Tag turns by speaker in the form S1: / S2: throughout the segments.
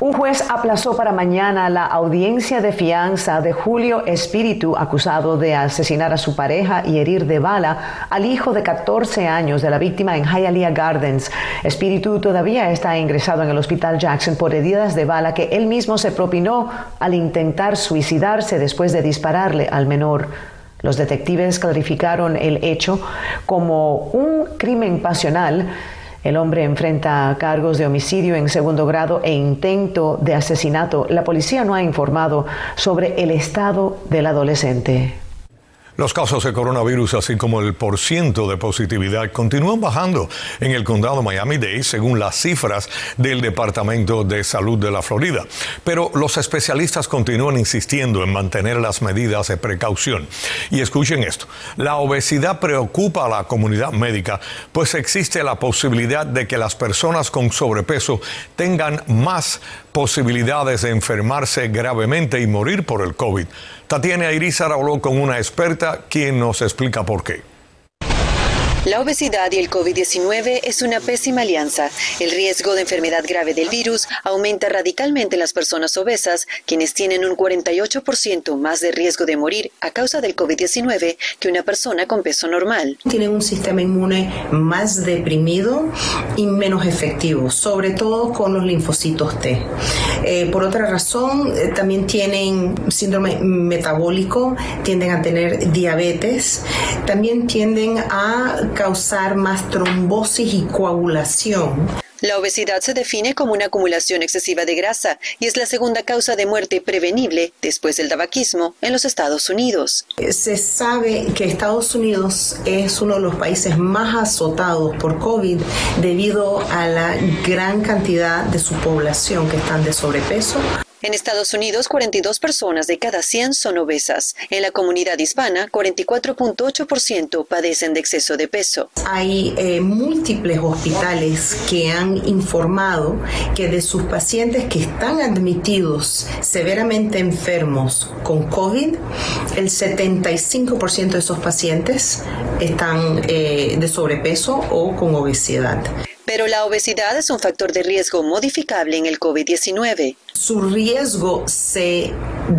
S1: Un juez aplazó para mañana la audiencia de fianza de Julio Espíritu, acusado de asesinar a su pareja y herir de bala al hijo de 14 años de la víctima en Hialeah Gardens. Espíritu todavía está ingresado en el Hospital Jackson por heridas de bala que él mismo se propinó al intentar suicidarse después de dispararle al menor. Los detectives clarificaron el hecho como un crimen pasional el hombre enfrenta cargos de homicidio en segundo grado e intento de asesinato. La policía no ha informado sobre el estado del adolescente.
S2: Los casos de coronavirus, así como el porciento de positividad, continúan bajando en el condado Miami-Dade, según las cifras del Departamento de Salud de la Florida. Pero los especialistas continúan insistiendo en mantener las medidas de precaución. Y escuchen esto, la obesidad preocupa a la comunidad médica, pues existe la posibilidad de que las personas con sobrepeso tengan más posibilidades de enfermarse gravemente y morir por el COVID. Tatiana Irizar habló con una experta quien nos explica por qué.
S3: La obesidad y el COVID-19 es una pésima alianza. El riesgo de enfermedad grave del virus aumenta radicalmente en las personas obesas, quienes tienen un 48% más de riesgo de morir a causa del COVID-19 que una persona con peso normal.
S4: Tienen un sistema inmune más deprimido y menos efectivo, sobre todo con los linfocitos T. Eh, por otra razón, eh, también tienen síndrome metabólico, tienden a tener diabetes, también tienden a causar más trombosis y coagulación.
S3: La obesidad se define como una acumulación excesiva de grasa y es la segunda causa de muerte prevenible después del tabaquismo en los Estados Unidos.
S4: Se sabe que Estados Unidos es uno de los países más azotados por COVID debido a la gran cantidad de su población que están de sobrepeso.
S3: En Estados Unidos, 42 personas de cada 100 son obesas. En la comunidad hispana, 44.8% padecen de exceso de peso.
S4: Hay eh, múltiples hospitales que han informado que de sus pacientes que están admitidos severamente enfermos con COVID, el 75% de esos pacientes están eh, de sobrepeso o con obesidad.
S3: Pero la obesidad es un factor de riesgo modificable en el COVID-19.
S4: Su riesgo se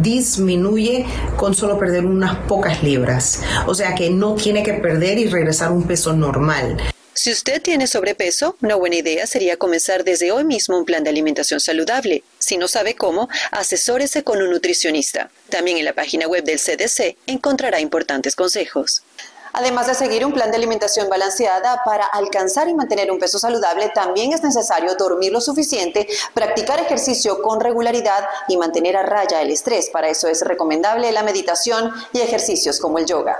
S4: disminuye con solo perder unas pocas libras. O sea que no tiene que perder y regresar a un peso normal.
S3: Si usted tiene sobrepeso, una buena idea sería comenzar desde hoy mismo un plan de alimentación saludable. Si no sabe cómo, asesórese con un nutricionista. También en la página web del CDC encontrará importantes consejos. Además de seguir un plan de alimentación balanceada para alcanzar y mantener un peso saludable, también es necesario dormir lo suficiente, practicar ejercicio con regularidad y mantener a raya el estrés. Para eso es recomendable la meditación y ejercicios como el yoga.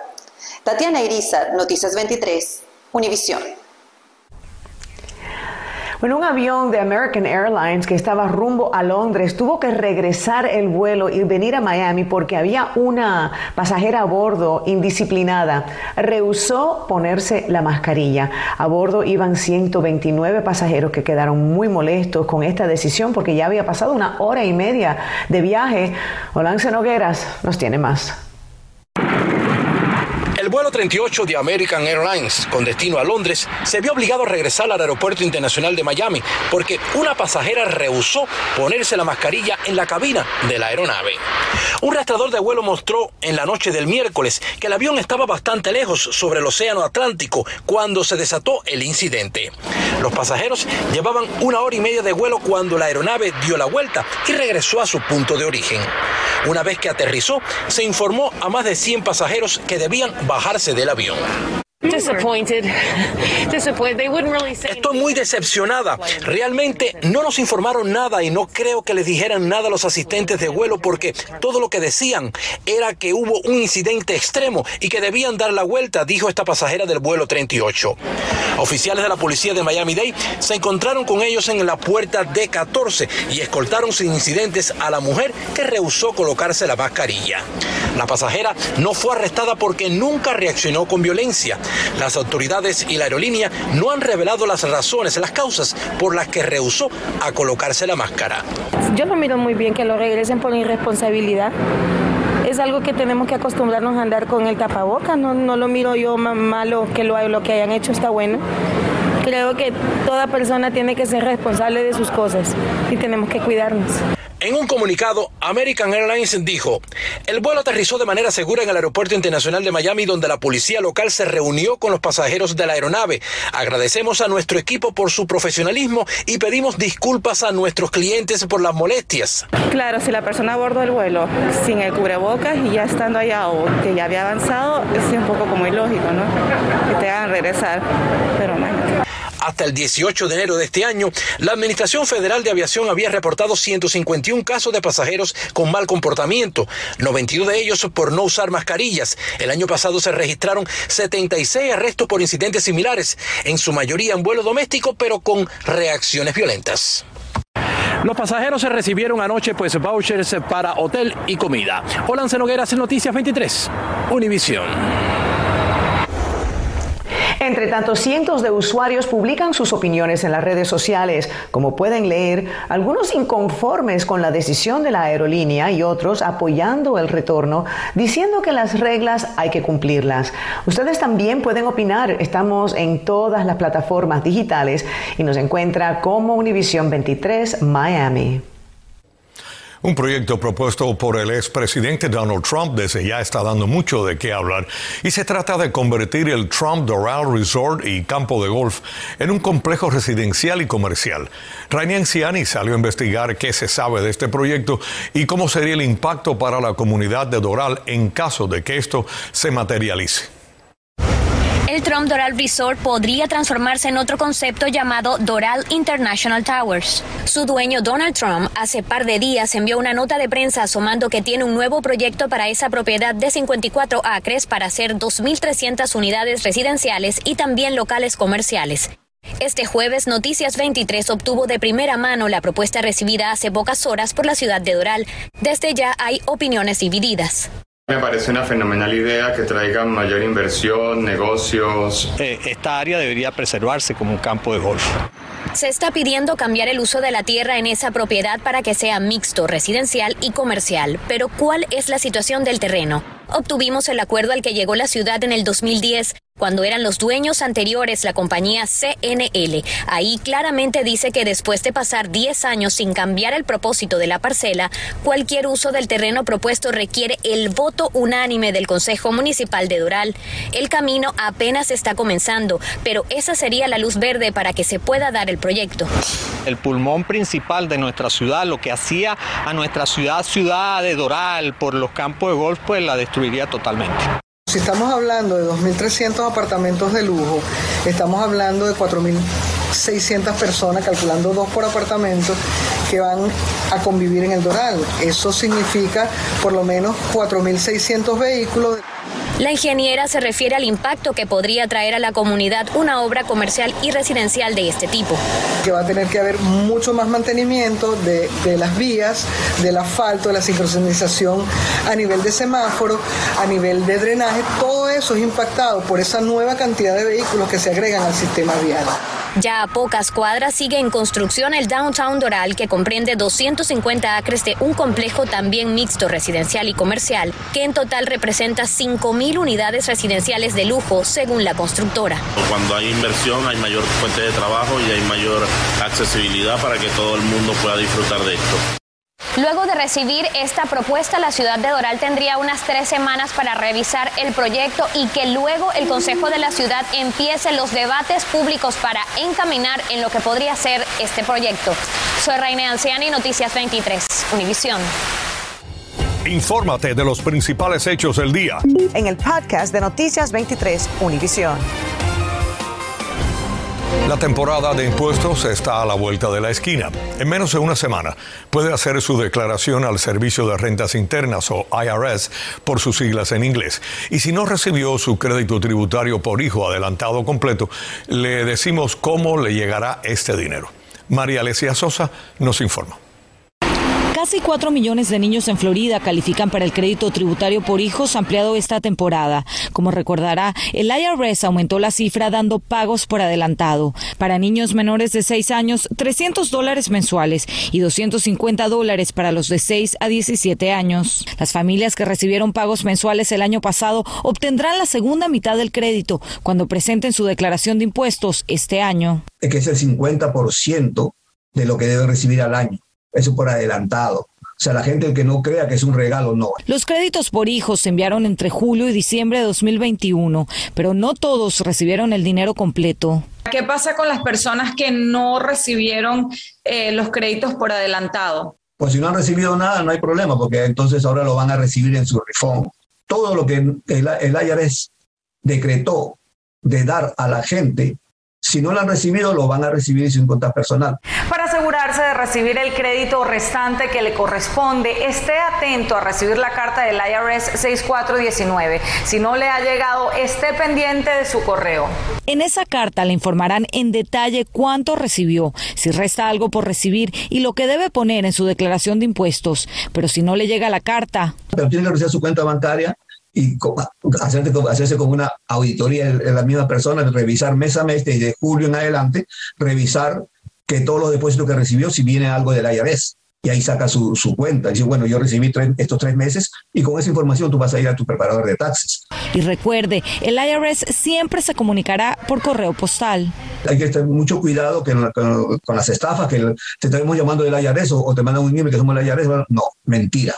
S3: Tatiana Irizar, Noticias 23, Univisión.
S1: Bueno, un avión de American Airlines que estaba rumbo a Londres tuvo que regresar el vuelo y venir a Miami porque había una pasajera a bordo indisciplinada. Rehusó ponerse la mascarilla. A bordo iban 129 pasajeros que quedaron muy molestos con esta decisión porque ya había pasado una hora y media de viaje. Olance Nogueras nos tiene más.
S5: El vuelo 38 de American Airlines con destino a Londres se vio obligado a regresar al Aeropuerto Internacional de Miami porque una pasajera rehusó ponerse la mascarilla en la cabina de la aeronave. Un rastrador de vuelo mostró en la noche del miércoles que el avión estaba bastante lejos sobre el Océano Atlántico cuando se desató el incidente. Los pasajeros llevaban una hora y media de vuelo cuando la aeronave dio la vuelta y regresó a su punto de origen. Una vez que aterrizó, se informó a más de 100 pasajeros que debían bajarse del avión. Estoy muy decepcionada. Realmente no nos informaron nada y no creo que les dijeran nada a los asistentes de vuelo porque todo lo que decían era que hubo un incidente extremo y que debían dar la vuelta, dijo esta pasajera del vuelo 38. Oficiales de la policía de Miami-Dade se encontraron con ellos en la puerta D14 y escoltaron sin incidentes a la mujer que rehusó colocarse la mascarilla. La pasajera no fue arrestada porque nunca reaccionó con violencia. Las autoridades y la aerolínea no han revelado las razones, las causas por las que rehusó a colocarse la máscara.
S6: Yo no miro muy bien que lo regresen por irresponsabilidad es algo que tenemos que acostumbrarnos a andar con el tapabocas. No, no lo miro yo malo que lo, lo que hayan hecho está bueno. Creo que toda persona tiene que ser responsable de sus cosas y tenemos que cuidarnos.
S5: En un comunicado, American Airlines dijo, el vuelo aterrizó de manera segura en el Aeropuerto Internacional de Miami donde la policía local se reunió con los pasajeros de la aeronave. Agradecemos a nuestro equipo por su profesionalismo y pedimos disculpas a nuestros clientes por las molestias.
S6: Claro, si la persona a bordo del vuelo sin el cubrebocas y ya estando allá o que ya había avanzado, es un poco como ilógico, ¿no? Que te hagan regresar, pero no
S5: hasta el 18 de enero de este año, la Administración Federal de Aviación había reportado 151 casos de pasajeros con mal comportamiento, 92 de ellos por no usar mascarillas. El año pasado se registraron 76 arrestos por incidentes similares, en su mayoría en vuelo doméstico, pero con reacciones violentas. Los pasajeros se recibieron anoche pues vouchers para hotel y comida. Olan Nogueras en Noticias 23, Univisión.
S1: Entre tanto, cientos de usuarios publican sus opiniones en las redes sociales. Como pueden leer, algunos inconformes con la decisión de la aerolínea y otros apoyando el retorno, diciendo que las reglas hay que cumplirlas. Ustedes también pueden opinar. Estamos en todas las plataformas digitales y nos encuentra como Univision 23 Miami.
S2: Un proyecto propuesto por el expresidente Donald Trump desde ya está dando mucho de qué hablar y se trata de convertir el Trump Doral Resort y campo de golf en un complejo residencial y comercial. Rainy Anciani salió a investigar qué se sabe de este proyecto y cómo sería el impacto para la comunidad de Doral en caso de que esto se materialice.
S7: El Trump Doral Resort podría transformarse en otro concepto llamado Doral International Towers. Su dueño Donald Trump hace par de días envió una nota de prensa asomando que tiene un nuevo proyecto para esa propiedad de 54 acres para hacer 2.300 unidades residenciales y también locales comerciales. Este jueves, Noticias 23 obtuvo de primera mano la propuesta recibida hace pocas horas por la ciudad de Doral. Desde ya hay opiniones divididas.
S8: Me parece una fenomenal idea que traiga mayor inversión, negocios.
S9: Eh, esta área debería preservarse como un campo de golf.
S7: Se está pidiendo cambiar el uso de la tierra en esa propiedad para que sea mixto, residencial y comercial. Pero ¿cuál es la situación del terreno? Obtuvimos el acuerdo al que llegó la ciudad en el 2010 cuando eran los dueños anteriores la compañía CNL. Ahí claramente dice que después de pasar 10 años sin cambiar el propósito de la parcela, cualquier uso del terreno propuesto requiere el voto unánime del Consejo Municipal de Doral. El camino apenas está comenzando, pero esa sería la luz verde para que se pueda dar el proyecto.
S9: El pulmón principal de nuestra ciudad, lo que hacía a nuestra ciudad ciudad de Doral por los campos de golf, pues la destruiría totalmente.
S10: Si estamos hablando de 2.300 apartamentos de lujo, estamos hablando de 4.600 personas, calculando dos por apartamento, que van a convivir en el Doral. Eso significa por lo menos 4.600 vehículos.
S7: La ingeniera se refiere al impacto que podría traer a la comunidad una obra comercial y residencial de este tipo.
S10: Que va a tener que haber mucho más mantenimiento de, las vías, del asfalto, de la sincronización a nivel de semáforo, a nivel de drenaje. Todo eso es impactado por esa nueva cantidad de vehículos que se agregan al sistema vial.
S7: Ya a pocas cuadras sigue en construcción el Downtown Doral, que comprende 250 acres de un complejo también mixto residencial y comercial, que en total representa 5.000 unidades residenciales de lujo, según la constructora.
S11: Cuando hay inversión hay mayor fuente de trabajo y hay mayor accesibilidad para que todo el mundo pueda disfrutar de esto.
S7: Luego de recibir esta propuesta, la ciudad de Doral tendría unas tres semanas para revisar el proyecto y que luego el Consejo de la Ciudad empiece los debates públicos para encaminar en lo que podría ser este proyecto. Soy Reina Anciani, Noticias 23, Univisión.
S2: Infórmate de los principales hechos del día.
S1: En el podcast de Noticias 23, Univisión.
S2: La temporada de impuestos está a la vuelta de la esquina. En menos de una semana puede hacer su declaración al Servicio de Rentas Internas o IRS por sus siglas en inglés. Y si no recibió su crédito tributario por hijo adelantado completo, le decimos cómo le llegará este dinero. María Alesia Sosa nos informa.
S12: Casi 4 millones de niños en Florida califican para el crédito tributario por hijos ampliado esta temporada. Como recordará, el IRS aumentó la cifra dando pagos por adelantado. Para niños menores de 6 años, 300 dólares mensuales y 250 dólares para los de 6 a 17 años. Las familias que recibieron pagos mensuales el año pasado obtendrán la segunda mitad del crédito cuando presenten su declaración de impuestos este año.
S13: Que es el 50% de lo que debe recibir al año eso por adelantado. O sea, la gente que no crea que es un regalo, no.
S12: Los créditos por hijos se enviaron entre julio y diciembre de 2021, pero no todos recibieron el dinero completo.
S14: ¿Qué pasa con las personas que no recibieron eh, los créditos por adelantado?
S13: Pues si no han recibido nada, no hay problema, porque entonces ahora lo van a recibir en su reform. Todo lo que el, el IRS decretó de dar a la gente si no lo han recibido, lo van a recibir sin cuenta personal.
S14: Para asegurarse de recibir el crédito restante que le corresponde, esté atento a recibir la carta del IRS 6419. Si no le ha llegado, esté pendiente de su correo.
S12: En esa carta le informarán en detalle cuánto recibió, si resta algo por recibir y lo que debe poner en su declaración de impuestos. Pero si no le llega la carta.
S13: Pero tiene que revisar su cuenta bancaria y hacerse, hacerse como una auditoría en la misma persona, revisar mes a mes desde julio en adelante, revisar que todos los depósitos que recibió, si viene algo del IRS y ahí saca su, su cuenta. Dice, bueno, yo recibí estos tres meses y con esa información tú vas a ir a tu preparador de taxes.
S12: Y recuerde, el IRS siempre se comunicará por correo postal.
S13: Hay que tener mucho cuidado que, con, las estafas, que te estamos llamando del IRS o, te mandan un email que somos el IRS. No, mentira.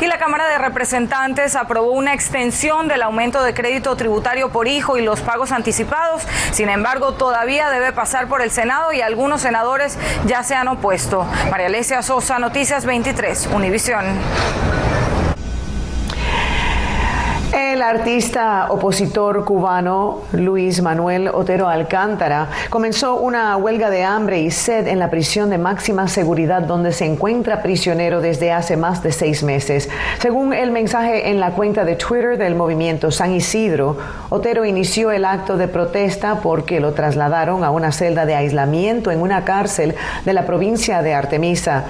S14: Y la Cámara de Representantes aprobó una extensión del aumento de crédito tributario por hijo y los pagos anticipados. Sin embargo, todavía debe pasar por el Senado y algunos senadores ya se han opuesto. María Alesia Sosa Noticias 23, Univisión.
S1: El artista opositor cubano Luis Manuel Otero Alcántara comenzó una huelga de hambre y sed en la prisión de máxima seguridad donde se encuentra prisionero desde hace más de seis meses. Según el mensaje en la cuenta de Twitter del movimiento San Isidro, Otero inició el acto de protesta porque lo trasladaron a una celda de aislamiento en una cárcel de la provincia de Artemisa.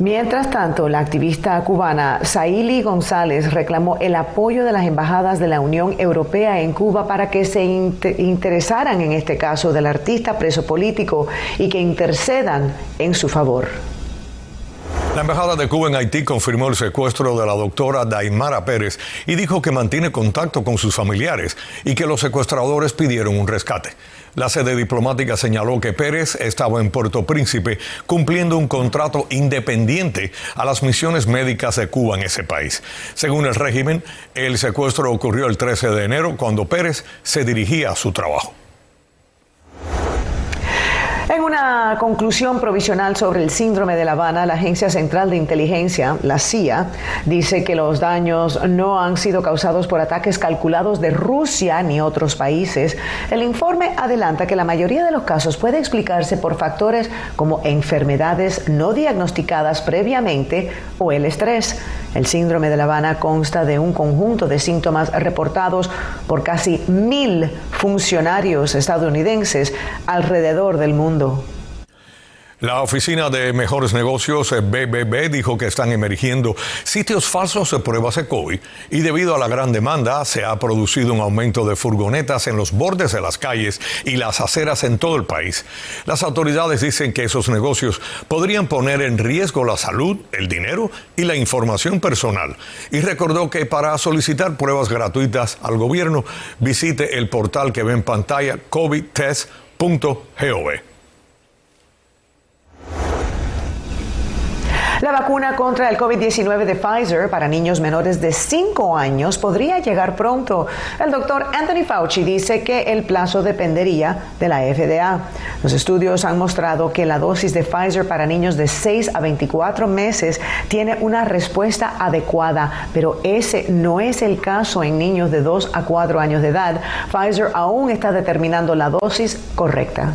S1: Mientras tanto, la activista cubana Saili González reclamó el apoyo de las embajadas de la Unión Europea en Cuba para que se interesaran en este caso del artista preso político y que intercedan en su favor.
S2: La Embajada de Cuba en Haití confirmó el secuestro de la doctora Daimara Pérez y dijo que mantiene contacto con sus familiares y que los secuestradores pidieron un rescate. La sede diplomática señaló que Pérez estaba en Puerto Príncipe cumpliendo un contrato independiente a las misiones médicas de Cuba en ese país. Según el régimen, el secuestro ocurrió el 13 de enero cuando Pérez se dirigía a su trabajo.
S1: En una conclusión provisional sobre el síndrome de La Habana, la Agencia Central de Inteligencia, la CIA, dice que los daños no han sido causados por ataques calculados de Rusia ni otros países. El informe adelanta que la mayoría de los casos puede explicarse por factores como enfermedades no diagnosticadas previamente o el estrés. El síndrome de La Habana consta de un conjunto de síntomas reportados por casi mil funcionarios estadounidenses alrededor del mundo.
S2: La Oficina de Mejores Negocios BBB eh, dijo que están emergiendo sitios falsos de pruebas de COVID y debido a la gran demanda se ha producido un aumento de furgonetas en los bordes de las calles y las aceras en todo el país. Las autoridades dicen que esos negocios podrían poner en riesgo la salud, el dinero y la información personal. Y recordó que para solicitar pruebas gratuitas al gobierno visite el portal que ve en pantalla covidtest.gov.
S1: La vacuna contra el COVID-19 de Pfizer para niños menores de 5 años podría llegar pronto. El doctor Anthony Fauci dice que el plazo dependería de la FDA. Los estudios han mostrado que la dosis de Pfizer para niños de 6 a 24 meses tiene una respuesta adecuada, pero ese no es el caso en niños de 2 a 4 años de edad. Pfizer aún está determinando la dosis correcta.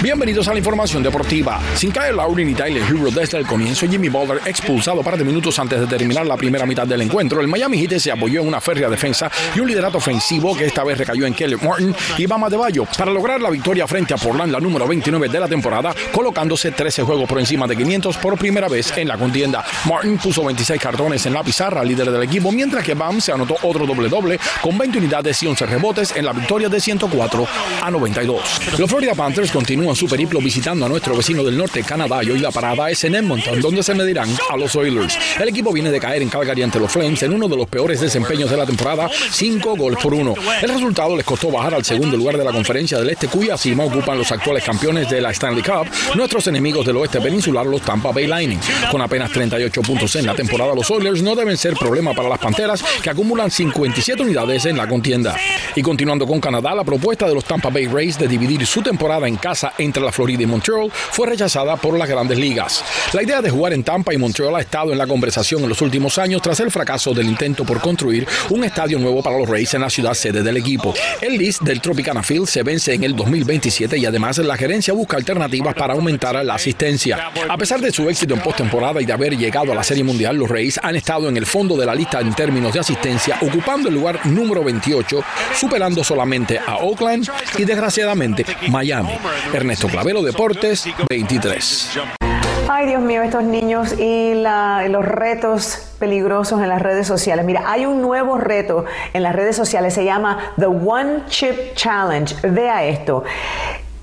S15: Bienvenidos a la información deportiva. Sin caer Laurin y Tyler Hero desde el comienzo, Jimmy Butler expulsado par de minutos antes de terminar la primera mitad del encuentro, el Miami Heat se apoyó en una férrea defensa y un liderato ofensivo que esta vez recayó en Kelly Martin y Bama de Bayo para lograr la victoria frente a Portland, la número 29 de la temporada, colocándose 13 juegos por encima de 500 por primera vez en la contienda. Martin puso 26 cartones en la pizarra, líder del equipo, mientras que Bam se anotó otro doble-doble con 20 unidades y 11 rebotes en la victoria de 104 a 92. Los Florida Panthers continúan su periplo visitando a nuestro vecino del norte, Canadá, y hoy la parada es en Edmonton, donde se medirán a los Oilers. El equipo viene de caer en Calgary ante los Flames en uno de los peores desempeños de la temporada, 5 goles por 1. El resultado les costó bajar al segundo lugar de la conferencia del este, cuya cima ocupan los actuales campeones de la Stanley Cup, nuestros enemigos del oeste peninsular, los Tampa Bay Lightning. Con apenas 38 puntos en la temporada, los Oilers no deben ser problema para las Panteras, que acumulan 57 unidades en la contienda. Y continuando con Canadá, la propuesta de los Tampa Bay Rays de dividir su temporada en casa entre la Florida y Montreal fue rechazada por las grandes ligas. La idea de jugar en Tampa y Montreal ha estado en la conversación en los últimos años tras el fracaso del intento por construir un estadio nuevo para los Rays en la ciudad sede del equipo. El list del Tropicana Field se vence en el 2027 y además la gerencia busca alternativas para aumentar la asistencia. A pesar de su éxito en postemporada y de haber llegado a la Serie Mundial, los Rays han estado en el fondo de la lista en términos de asistencia, ocupando el lugar número 28, superando solamente a Oakland y desgraciadamente Miami. Ernesto Clavero Deportes 23.
S1: Ay, Dios mío, estos niños y los retos peligrosos en las redes sociales. Mira, hay un nuevo reto en las redes sociales, se llama The One Chip Challenge. Vea esto.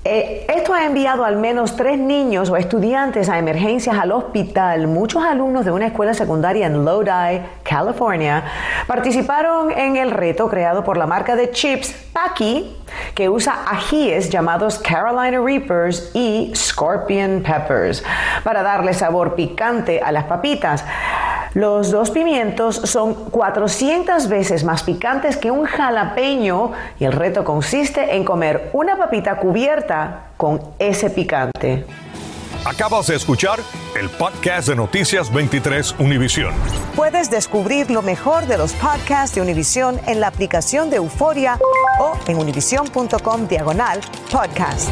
S1: Eh, esto ha enviado al menos tres niños o estudiantes a emergencias al hospital. Muchos alumnos de una escuela secundaria en Lodi, California, participaron en el reto creado por la marca de chips Paki, que usa ajíes llamados Carolina Reapers y Scorpion Peppers para darle sabor picante a las papitas. Los dos pimientos son 400 veces más picantes que un jalapeño y el reto consiste en comer una papita cubierta con ese picante.
S2: Acabas de escuchar el podcast de Noticias 23 Univisión.
S1: Puedes descubrir lo mejor de los podcasts de Univisión en la aplicación de Euforia o en univision.com diagonal podcasts.